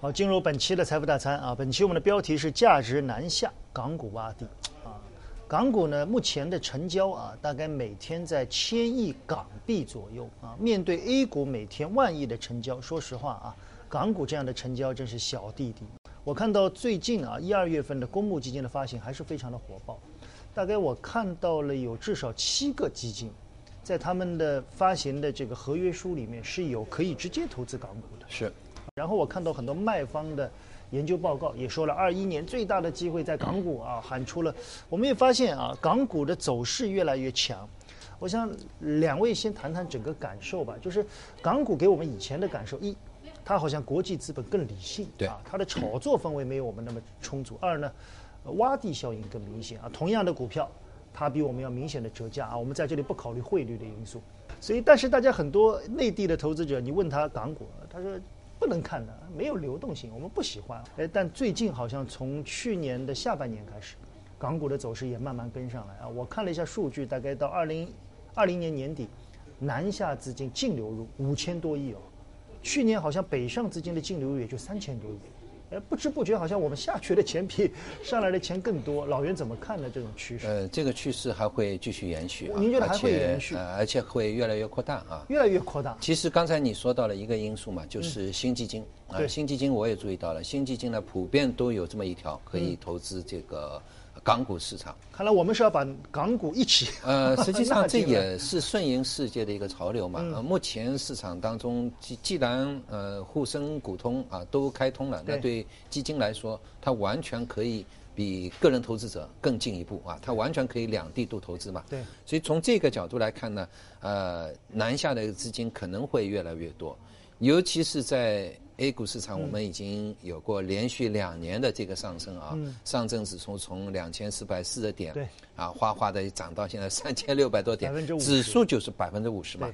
好，进入本期的财富大餐啊，本期我们的标题是价值南下，港股洼地啊。港股呢，目前的成交啊，大概每天在千亿港币左右啊。面对 A 股每天万亿的成交，说实话啊，港股这样的成交真是小弟弟。我看到最近啊，一二月份的公募基金的发行还是非常的火爆，大概我看到了有至少七个基金，在他们的发行的这个合约书里面是有可以直接投资港股的。是。然后我看到很多卖方的研究报告也说了，二一年最大的机会在港股啊，喊出了。我们也发现啊，港股的走势越来越强。我想两位先谈谈整个感受吧，就是港股给我们以前的感受：一，它好像国际资本更理性，对啊，它的炒作氛围没有我们那么充足；二呢，洼地效应更明显啊，同样的股票，它比我们要明显的折价啊。我们在这里不考虑汇率的因素，所以但是大家很多内地的投资者，你问他港股，他说。不能看的，没有流动性，我们不喜欢。哎，但最近好像从去年的下半年开始，港股的走势也慢慢跟上来啊。我看了一下数据，大概到二零二零年年底，南下资金净流入五千多亿哦，去年好像北上资金的净流入也就三千多亿。哎，不知不觉好像我们下去的钱比上来的钱更多。老袁怎么看呢？这种趋势？呃，这个趋势还会继续延续，啊您觉得还会延续？呃，而且会越来越扩大啊，越来越扩大。其实刚才你说到了一个因素嘛，就是新基金啊，新基金我也注意到了，新基金呢普遍都有这么一条，可以投资这个。港股市场，看来我们是要把港股一起。呃，实际上这也是顺应世界的一个潮流嘛。呃，目前市场当中，既既然呃沪深股通啊都开通了，那对基金来说，它完全可以比个人投资者更进一步啊，它完全可以两地都投资嘛。对。所以从这个角度来看呢，呃，南下的资金可能会越来越多，尤其是在。A 股市场我们已经有过连续两年的这个上升啊，上证指数从两千四百四十点，啊，哗哗的涨到现在三千六百多点，指数就是百分之五十嘛。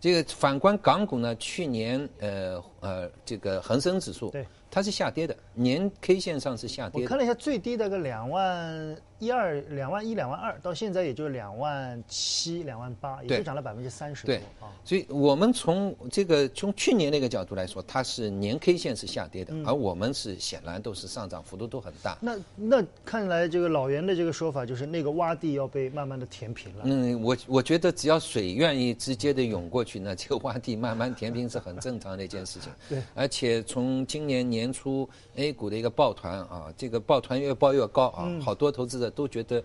这个反观港股呢，去年呃呃这个恒生指数，它是下跌的，年 K 线上是下跌。我看了一下，最低的个两万。一二两万一两万二，到现在也就两万七两万八，也就涨了百分之三十多啊。所以我们从这个从去年那个角度来说，它是年 K 线是下跌的，而我们是显然都是上涨幅度都很大。那那看来这个老袁的这个说法就是那个洼地要被慢慢的填平了。嗯，我我觉得只要水愿意直接的涌过去，那这个洼地慢慢填平是很正常的一件事情。对，而且从今年年初 A 股的一个抱团啊，这个抱团越抱越高啊，好多投资者。都觉得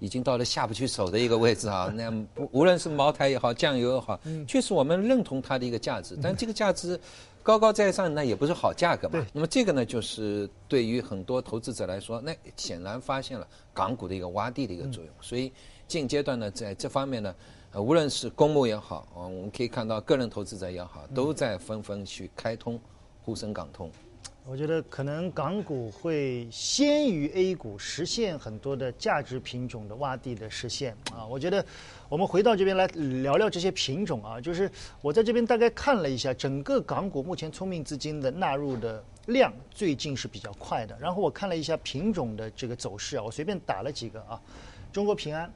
已经到了下不去手的一个位置啊！那不无论是茅台也好，酱油也好，确实我们认同它的一个价值。但这个价值高高在上，那也不是好价格嘛。那么这个呢，就是对于很多投资者来说，那显然发现了港股的一个洼地的一个作用。所以近阶段呢，在这方面呢，呃，无论是公募也好，啊，我们可以看到个人投资者也好，都在纷纷去开通沪深港通。我觉得可能港股会先于 A 股实现很多的价值品种的洼地的实现啊！我觉得我们回到这边来聊聊这些品种啊，就是我在这边大概看了一下，整个港股目前聪明资金的纳入的量最近是比较快的。然后我看了一下品种的这个走势啊，我随便打了几个啊，中国平安，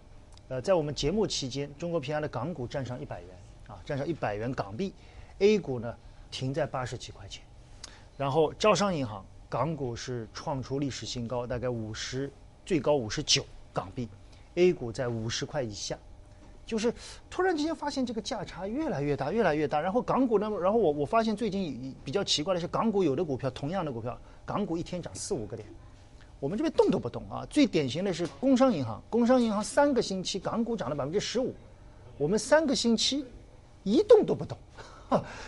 呃，在我们节目期间，中国平安的港股站上一百元啊，站上一百元港币，A 股呢停在八十几块钱。然后招商银行港股是创出历史新高，大概五十，最高五十九港币，A 股在五十块以下，就是突然之间发现这个价差越来越大，越来越大。然后港股呢，然后我我发现最近比较奇怪的是，港股有的股票同样的股票，港股一天涨四五个点，我们这边动都不动啊。最典型的是工商银行，工商银行三个星期港股涨了百分之十五，我们三个星期一动都不动。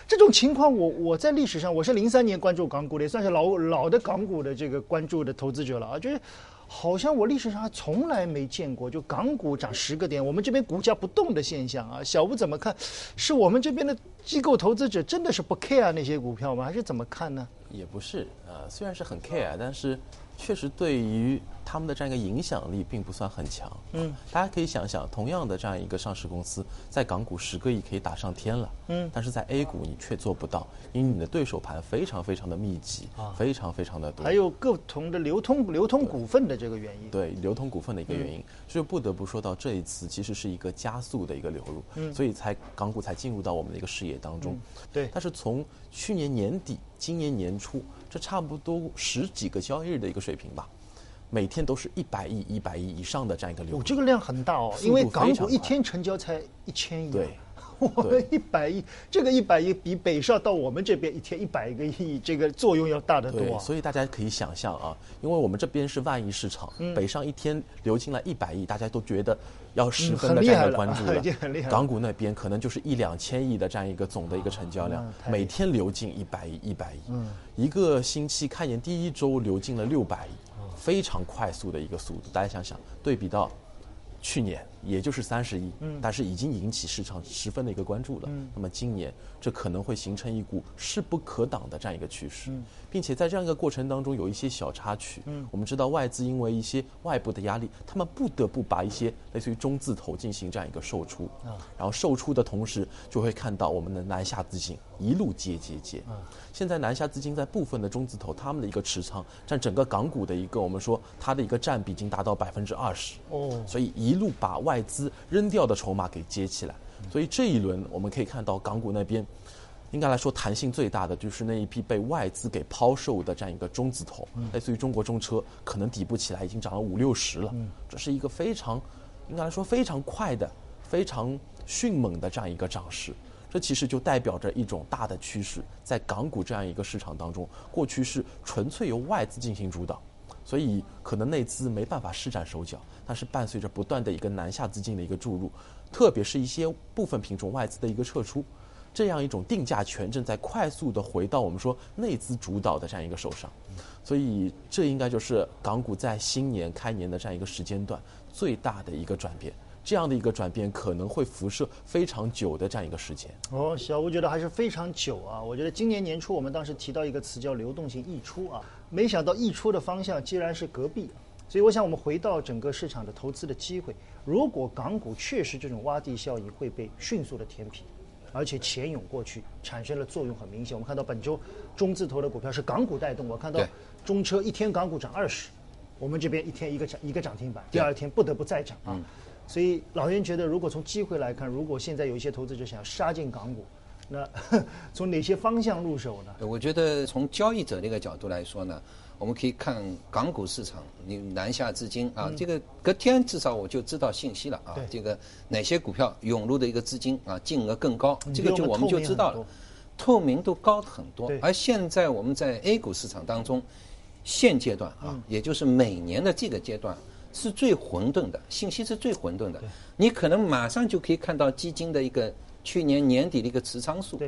这种情况，我我在历史上我是零三年关注港股的，也算是老老的港股的这个关注的投资者了啊，就是好像我历史上还从来没见过，就港股涨十个点，我们这边股价不动的现象啊。小吴怎么看？是我们这边的机构投资者真的是不 care 那些股票吗？还是怎么看呢？也不是，呃，虽然是很 care，但是确实对于。他们的这样一个影响力并不算很强。嗯，大家可以想想，同样的这样一个上市公司，在港股十个亿可以打上天了。嗯，但是在 A 股你却做不到，因为你的对手盘非常非常的密集，啊，非常非常的多。还有不同的流通流通股份的这个原因。对，流通股份的一个原因，所以不得不说到这一次其实是一个加速的一个流入。嗯，所以才港股才进入到我们的一个视野野当中。对但是从去年年底、今年年初，这差不多十几个交易日的一个水平吧，每天都是一百亿、一百亿以上的这样一个流哦，动。这个量很大哦，因为港股一天成交才一千亿啊。对。我们一百亿，这个一百亿比北上到我们这边一天一百个亿，这个作用要大得多。所以大家可以想象啊，因为我们这边是万亿市场，嗯。北上一天流进来一百亿，大家都觉得要十嗯分的这样一很厉害了个关注已经很厉害了。港股那边可能就是一两千亿的这样一个总的一个成交量每天流进一百亿、一百亿，一个星期看见第一周流进了六百亿，非常快速的一个速度。大家想想，对比到去年也就是三十亿，但是已经引起市场十分的一个关注了。那么今年这可能会形成一股势不可挡的这样一个趋势，并且在这样一个过程当中有一些小插曲。我们知道外资因为一些外部的压力，他们不得不把一些类似于中字头进行这样一个售出，然后售出的同时就会看到我们的南下资金一路接接接。现在南下资金在部分的中字头，他们的一个持仓占整个港股的一个我们说它的一个占比已经达到百分之二十。哦所以一路把外资扔掉的筹码给接起来。所以这一轮我们可以看到港股那边，应该来说弹性最大的就是那一批被外资给抛售的这样一个中字头，类似于中国中车，可能底部起来已经涨了五六十了。这是一个非常，应该来说非常快的、非常迅猛的这样一个涨势。这其实就代表着一种大的趋势，在港股这样一个市场当中，过去是纯粹由外资进行主导，所以可能内资没办法施展手脚，但是伴随着不断的一个南下资金的一个注入，特别是一些部分品种外资的一个撤出，这样一种定价权正在快速的回到我们说内资主导的这样一个手上，所以这应该就是港股在新年开年的这样一个时间段最大的一个转变。这样的一个转变可能会辐射非常久的这样一个时间。哦，小吴觉得还是非常久啊。我觉得今年年初我们当时提到一个词叫流动性溢出啊，没想到溢出的方向竟然是隔壁。所以我想我们回到整个市场的投资的机会，如果港股确实这种洼地效应会被迅速的填平，而且钱涌过去，产生了作用很明显。我们看到本周中字头的股票是港股带动，我看到中车一天港股涨二十，我们这边一天一个涨一个涨停板，第二天不得不再涨啊。所以老袁觉得，如果从机会来看，如果现在有一些投资者想要杀进港股，那 从哪些方向入手呢？我觉得从交易者这个角度来说呢，我们可以看港股市场，你南下资金啊，这个隔天至少我就知道信息了啊，这个哪些股票涌入的一个资金啊，金额更高，这个就我们就知道了透明度高很多。而现在我们在 A 股市场当中，现阶段啊，也就是每年的这个阶段。是最混沌的，信息是最混沌的。你可能马上就可以看到基金的一个去年年底的一个持仓数，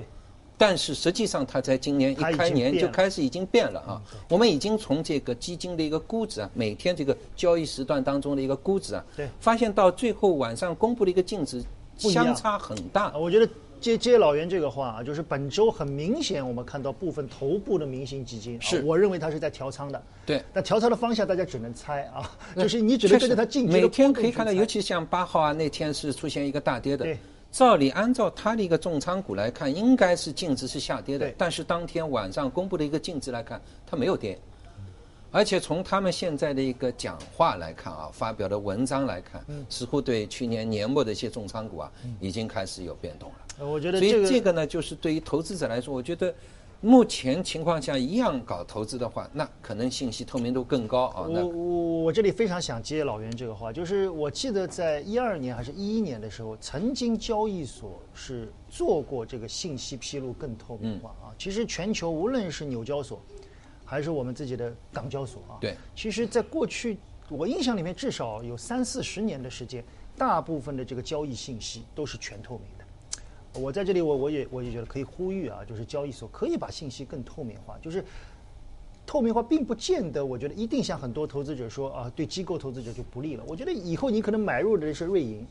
但是实际上它在今年一开年就开始已经变了啊。我们已经从这个基金的一个估值啊，每天这个交易时段当中的一个估值啊，对发现到最后晚上公布的一个净值相差很大啊，。我觉得接接老袁这个话啊，就是本周很明显，我们看到部分头部的明星基金，啊是我认为它是在调仓的。对，那调仓的方向大家只能猜啊，就是你只能跟着它进每天可以看到，尤其像八号啊，那天是出现一个大跌的对。照理按照它的一个重仓股来看，应该是净值是下跌的对，但是当天晚上公布的一个净值来看，它没有跌。而且从他们现在的一个讲话来看啊，发表的文章来看，嗯似乎对去年年末的一些重仓股啊，已经开始有变动了。呃我觉得所以这个这个呢，就是对于投资者来说，我觉得目前情况下一样搞投资的话，那可能信息透明度更高啊。那我我我这里非常想接老袁这个话，就是我记得在一二年还是一一年的时候，曾经交易所是做过这个信息披露更透明化啊。其实全球无论是纽交所，还是我们自己的港交所啊，对，其实在过去我印象里面至少有三四十年的时间，大部分的这个交易信息都是全透明的。我在这里我我也我也觉得可以呼吁啊，就是交易所可以把信息更透明化，就是透明化并不见得，我觉得一定像很多投资者说啊，对机构投资者就不利了。我觉得以后你可能买入的是瑞银，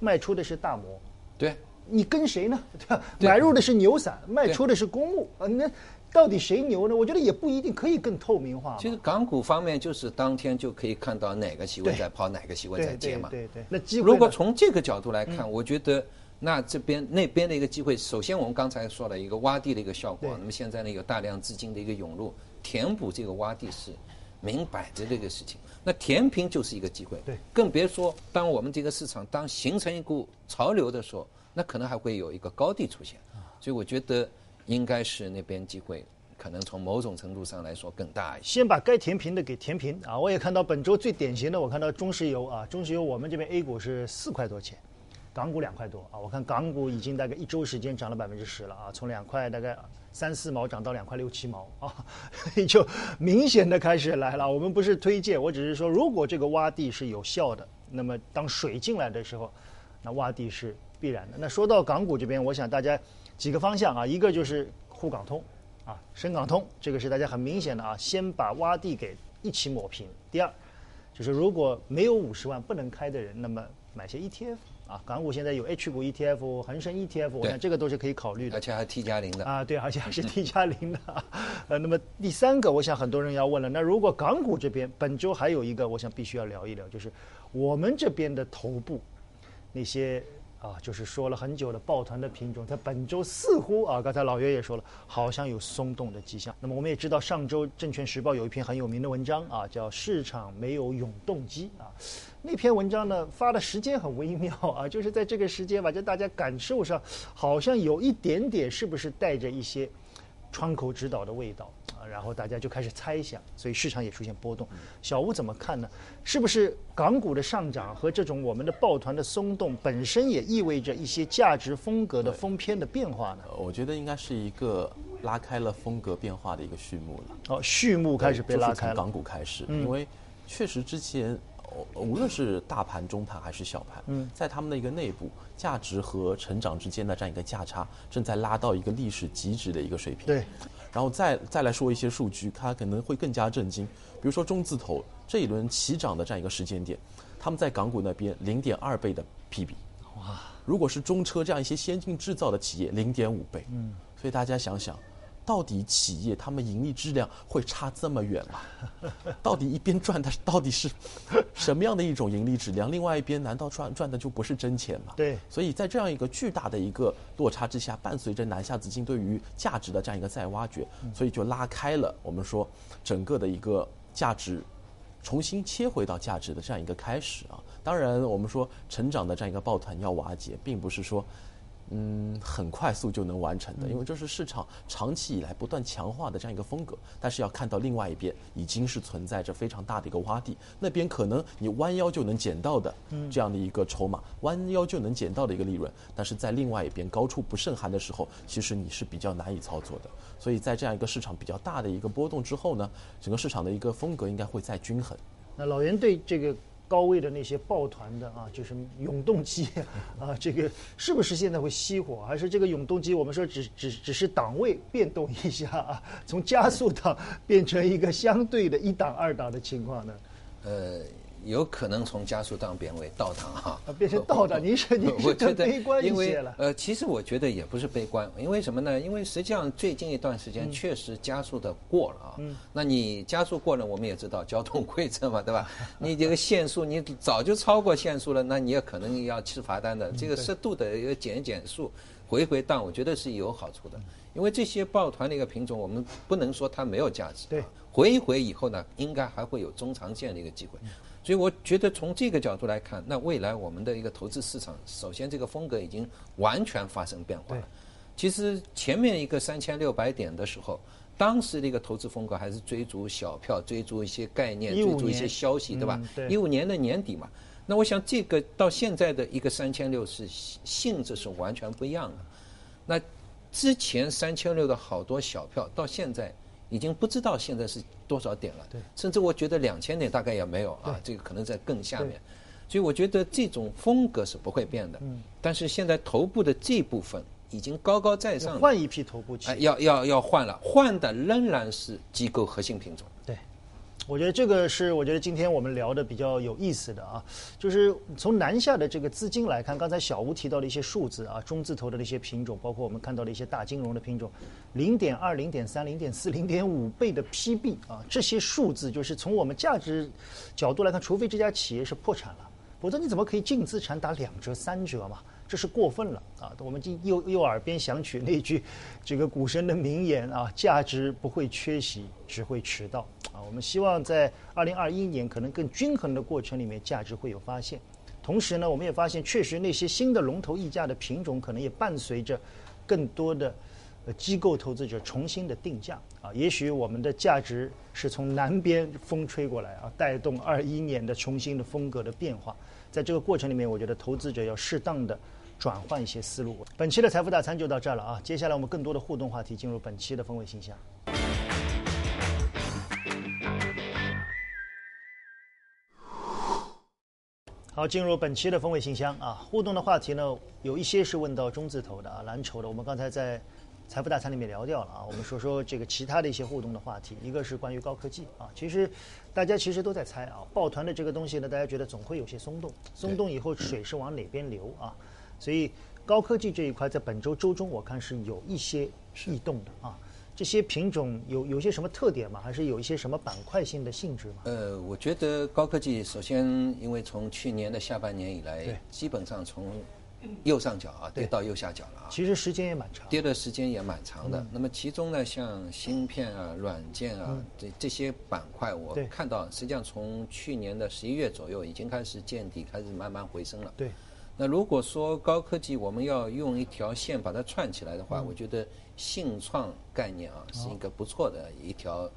卖出的是大摩，对，你跟谁呢？对吧？对买入的是牛散，卖出的是公募啊，那到底谁牛呢？我觉得也不一定，可以更透明化。其实港股方面就是当天就可以看到哪个席位在抛，哪个席位在接嘛。对对对，那机会呢如果从这个角度来嗯看，我觉得那这边那边的一个机会，首先我们刚才说了一个洼地的一个效果，那么现在呢有大量资金的一个涌入，填补这个洼地是明摆着这个事情。那填平就是一个机会，对，更别说当我们这个市场当形成一股潮流的时候，那可能还会有一个高地出现。所以我觉得应该是那边机会。可能从某种程度上来说更大一些。先把该填平的给填平啊！我也看到本周最典型的，我看到中石油啊，中石油我们这边 A 股是四块多钱，港股两块多啊。我看港股已经大概一周时间涨了百分之十了啊，从两块大概三四毛涨到两块六七毛啊，就明显的开始来了。我们不是推荐，我只是说，如果这个洼地是有效的，那么当水进来的时候，那洼地是必然的。那说到港股这边，我想大家几个方向啊，一个就是沪港通。啊，深港通这个是大家很明显的啊，先把洼地给一起抹平。第二，就是如果没有五十万不能开的人，那么买些 ETF 啊，港股现在有 H 股 ETF、恒生 ETF，我想这个都是可以考虑的。而且还 T 加零的啊，对，而且还是 T 加零的。呃，那么第三个，我想很多人要问了，那如果港股这边本周还有一个，我想必须要聊一聊，就是我们这边的头部那些。啊，就是说了很久的抱团的品种，在本周似乎啊，刚才老岳也说了，好像有松动的迹象。那么我们也知道，上周《证券时报》有一篇很有名的文章啊，叫“市场没有永动机”啊。那篇文章呢，发的时间很微妙啊，就是在这个时间吧，就大家感受上好像有一点点，是不是带着一些窗口指导的味道？然后大家就开始猜想，所以市场也出现波动。小吴怎么看呢？是不是港股的上涨和这种我们的抱团的松动本身也意味着一些价值风格的风偏的变化呢？我觉得应该是一个拉开了风格变化的一个序幕了。哦，序幕开始被拉开了。从港股开始，因为确实之前无论是大盘、中盘还是小盘，嗯在他们的一个内部价值和成长之间的这样一个价差，正在拉到一个历史极值的一个水平。对。然后再再来说一些数据，它可能会更加震惊。比如说中字头这一轮起涨的这样一个时间点，他们在港股那边零点二倍的 PB，哇！如果是中车这样一些先进制造的企业，零点五倍。嗯，所以大家想想。到底企业他们盈利质量会差这么远吗？到底一边赚的到底是什么样的一种盈利质量？另外一边难道赚赚的就不是真钱吗？对。所以在这样一个巨大的一个落差之下，伴随着南下资金对于价值的这样一个再挖掘，所以就拉开了我们说整个的一个价值重新切回到价值的这样一个开始啊。当然，我们说成长的这样一个抱团要瓦解，并不是说。嗯，很快速就能完成的，因为这是市场长期以来不断强化的这样一个风格。但是要看到另外一边已经是存在着非常大的一个洼地，那边可能你弯腰就能捡到的这样的一个筹码，弯腰就能捡到的一个利润。但是在另外一边高处不胜寒的时候，其实你是比较难以操作的。所以在这样一个市场比较大的一个波动之后呢，整个市场的一个风格应该会再均衡。那老袁对这个。高位的那些抱团的啊，就是永动机 啊，这个是不是现在会熄火？还是这个永动机我们说只只只是档位变动一下啊，从加速档变成一个相对的一档二档的情况呢？呃。有可能从加速档变为倒档哈，变成倒档。您是您是 更悲观一些了。呃，其实我觉得也不是悲观，因为什么呢？因为实际上最近一段时间确实加速的过了啊。嗯。那你加速过了，我们也知道交通规则嘛，对吧？你这个限速你早就超过限速了，那你也可能要吃罚单的。这个适度的要减减速，回回档，我觉得是有好处的。因为这些抱团的一个品种，我们不能说它没有价值。对。回一回以后呢，应该还会有中长线的一个机会。所以我觉得从这个角度来看，那未来我们的一个投资市场，首先这个风格已经完全发生变化了。其实前面一个三千六百点的时候，当时的一个投资风格还是追逐小票，追逐一些概念，追逐一些消息，对吧？一五年的年底嘛。那我想这个到现在的一个三千六是性质是完全不一样的。那之前三千六的好多小票到现在。已经不知道现在是多少点了，对，甚至我觉得两千点大概也没有啊，这个可能在更下面，所以我觉得这种风格是不会变的。嗯，但是现在头部的这部分已经高高在上，换一批头部企业，要要要换了，换的仍然是机构核心品种。我觉得这个是我觉得今天我们聊的比较有意思的啊，就是从南下的这个资金来看，刚才小吴提到的一些数字啊，中字头的那些品种，包括我们看到的一些大金融的品种，零点二、零点三、零点四、零点五倍的 PB 啊，这些数字就是从我们价值角度来看，除非这家企业是破产了，否则你怎么可以净资产打两折、三折嘛？这是过分了啊！我们又又耳边响起那句这个股神的名言啊：价值不会缺席，只会迟到。啊，我们希望在二零二一年可能更均衡的过程里面，价值会有发现。同时呢，我们也发现，确实那些新的龙头溢价的品种，可能也伴随着更多的机构投资者重新的定价啊。也许我们的价值是从南边风吹过来啊，带动二一年的重新的风格的变化。在这个过程里面，我觉得投资者要适当的转换一些思路。本期的财富大餐就到这儿了啊，接下来我们更多的互动话题进入本期的风味信箱。好，进入本期的风味信箱啊，互动的话题呢，有一些是问到中字头的啊，蓝筹的。我们刚才在财富大餐里面聊掉了啊，我们说说这个其他的一些互动的话题。一个是关于高科技啊，其实大家其实都在猜啊，抱团的这个东西呢，大家觉得总会有些松动，松动以后水是往哪边流啊？所以高科技这一块在本周周中我看是有一些异动的啊。这些品种有有些什么特点吗？还是有一些什么板块性的性质吗？呃，我觉得高科技首先，因为从去年的下半年以来，基本上从右上角啊跌到右下角了啊。其实时间也蛮长。跌的时间也蛮长的。那么其中呢，像芯片啊、软件啊这这些板块，我看到实际上从去年的十一月左右已经开始见底，开始慢慢回升了。对。那如果说高科技我们要用一条线把它串起来的话，我觉得信创概念啊是一个不错的一条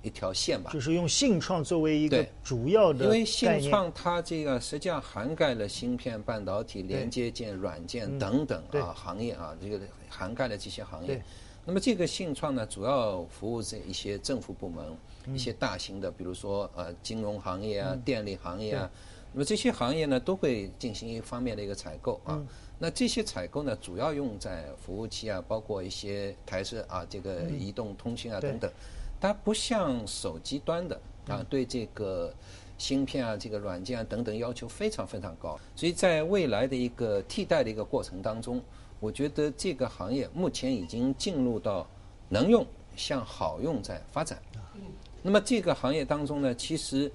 一条线吧。就是用信创作为一个主要的因为信创它这个实际上涵盖了芯片、半导体、连接件、软件等等啊行业啊，这个涵盖了这些行业。那么这个信创呢，主要服务这一些政府部门、一些大型的，比如说呃金融行业啊、电力行业啊。那么这些行业呢，都会进行一方面的一个采购啊。那这些采购呢，主要用在服务器啊，包括一些台式啊，这个移动通信啊等等。它不像手机端的啊，对这个芯片啊、这个软件啊等等要求非常非常高。所以在未来的一个替代的一个过程当中，我觉得这个行业目前已经进入到能用向好用在发展。那么这个行业当中呢，其实。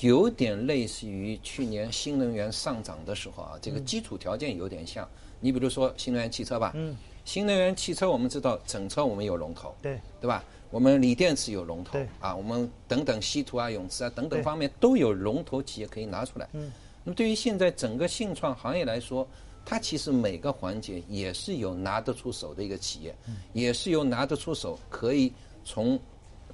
有点类似于去年新能源上涨的时候啊，这个基础条件有点像。你比如说新能源汽车吧，嗯。新能源汽车我们知道整车我们有龙头，对。对吧？我们锂电池有龙头，啊，我们等等稀土啊、永磁啊等等方面都有龙头企业可以拿出来。嗯。那么对于现在整个信创行业来说，它其实每个环节也是有拿得出手的一个企业，也是有拿得出手可以从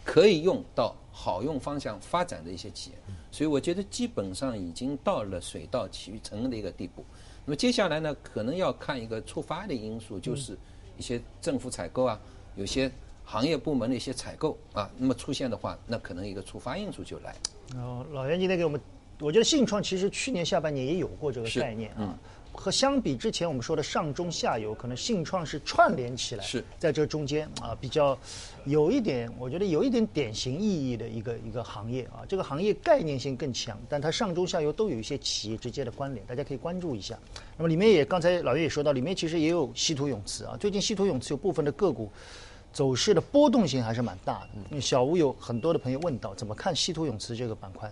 可以用到好用方向发展的一些企业。所以我觉得基本上已经到了水到渠成的一个地步。那么接下来呢，可能要看一个触发的因素，就是一些政府采购啊，有些行业部门的一些采购啊，那么出现的话，那可能一个触发因素就来。哦，老袁今天给我们，我觉得信创其实去年下半年也有过这个概念啊。和相比之前我们说的上中下游，可能信创是串联起来，是在这中间啊，比较有一点，我觉得有一点典型意义的一个一个行业啊。这个行业概念性更强，但它上中下游都有一些企业直接的关联，大家可以关注一下。那么里面也刚才老岳也说到，里面其实也有稀土永磁啊。最近稀土永磁有部分的个股走势的波动性还是蛮大的。小吴有很多的朋友问到，怎么看稀土永磁这个板块？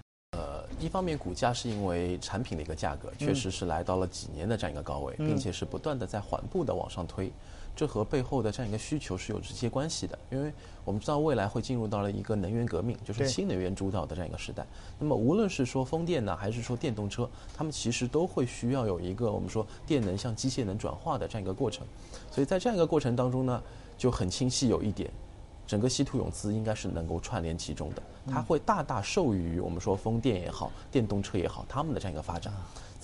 一方面，股价是因为产品的一个价格确实是来到了几年的这样一个高位，并且是不断的在缓步的往上推，这和背后的这样一个需求是有直接关系的。因为我们知道未来会进入到了一个能源革命，就是新能源主导的这样一个时代。那么无论是说风电呢，还是说电动车，它们其实都会需要有一个我们说电能向机械能转化的这样一个过程。所以在这样一个过程当中呢，就很清晰有一点。整个稀土永磁应该是能够串联其中的，它会大大受益于我们说风电也好、电动车也好，他们的这样一个发展。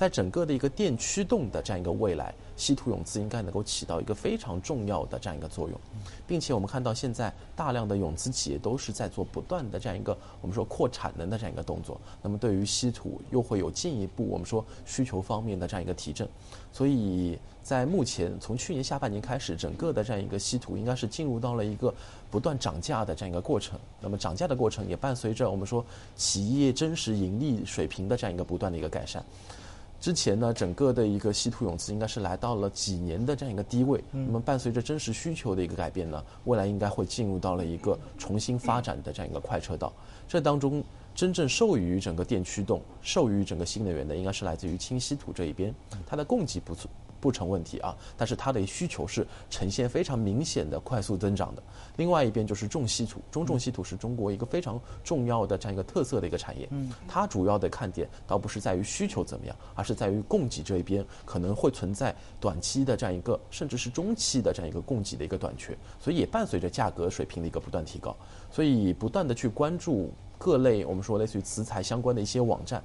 在整个的一个电驱动的这样一个未来，稀土永磁应该能够起到一个非常重要的这样一个作用，并且我们看到现在大量的永磁企业都是在做不断的这样一个我们说扩产能的这样一个动作。那么对于稀土又会有进一步我们说需求方面的这样一个提振，所以在目前从去年下半年开始，整个的这样一个稀土应该是进入到了一个不断涨价的这样一个过程。那么涨价的过程也伴随着我们说企业真实盈利水平的这样一个不断的一个改善。之前呢，整个的一个稀土永磁应该是来到了几年的这样一个低位。那么伴随着真实需求的一个改变呢，未来应该会进入到了一个重新发展的这样一个快车道。这当中真正受益于整个电驱动、受益于整个新能源的，应该是来自于轻稀土这一边。它的供给不不成问题啊，但是它的需求是呈现非常明显的快速增长的。另外一边就是重稀土，中重稀土是中国一个非常重要的这样一个特色的一个产业。嗯，它主要的看点倒不是在于需求怎么样，而是在于供给这一边可能会存在短期的这样一个，甚至是中期的这样一个供给的一个短缺，所以也伴随着价格水平的一个不断提高。所以不断的去关注各类我们说类似于磁材相关的一些网站，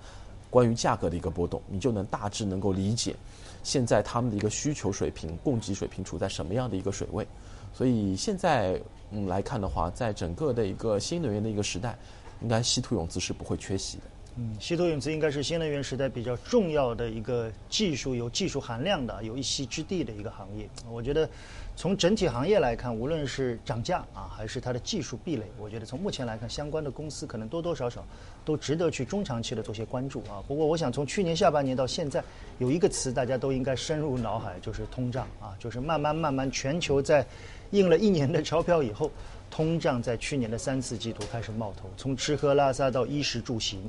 关于价格的一个波动，你就能大致能够理解。现在他们的一个需求水平、供给水平处在什么样的一个水位？所以现在嗯来看的话，在整个的一个新能源的一个时代，应该稀土永磁是不会缺席的。嗯，稀土永磁应该是新能源时代比较重要的一个技术，有技术含量的、有一席之地的一个行业。我觉得，从整体行业来看，无论是涨价啊，还是它的技术壁垒，我觉得从目前来看，相关的公司可能多多少少都值得去中长期的做些关注啊。不过，我想从去年下半年到现在，有一个词大家都应该深入脑海，就是通胀啊，就是慢慢慢慢，全球在印了一年的钞票以后，通胀在去年的三四季度开始冒头，从吃喝拉撒到衣食住行。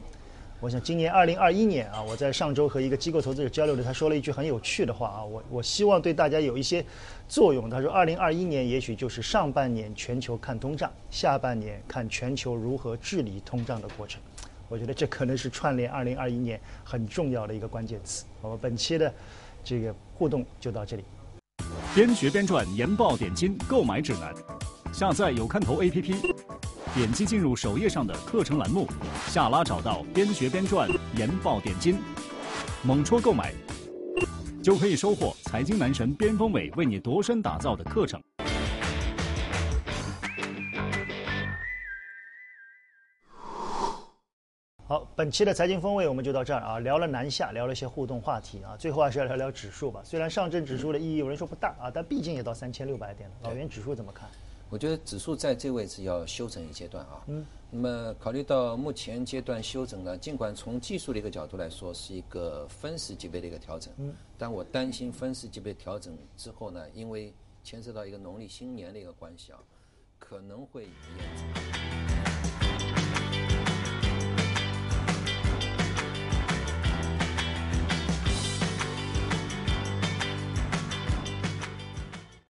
我想今年二零二一年啊，我在上周和一个机构投资者交流的，他说了一句很有趣的话啊，我我希望对大家有一些作用。他说，二零二一年也许就是上半年全球看通胀，下半年看全球如何治理通胀的过程。我觉得这可能是串联二零二一年很重要的一个关键词。我们本期的这个互动就到这里。边学边赚研报点金购买指南，下载有看头 APP。点击进入首页上的课程栏目，下拉找到“边学边赚研报点金”，猛戳购买，就可以收获财经男神边锋伟为你度身打造的课程。好，本期的财经风味我们就到这儿啊，聊了南下，聊了一些互动话题啊，最后还是要聊聊指数吧。虽然上证指数的意义有人说不大啊，但毕竟也到三千六百点了。老袁指数怎么看？我觉得指数在这位置要休整一阶段啊。嗯。那么考虑到目前阶段休整呢，尽管从技术的一个角度来说是一个分时级别的一个调整，嗯。但我担心分时级别调整之后呢，因为牵涉到一个农历新年的一个关系啊，可能会延。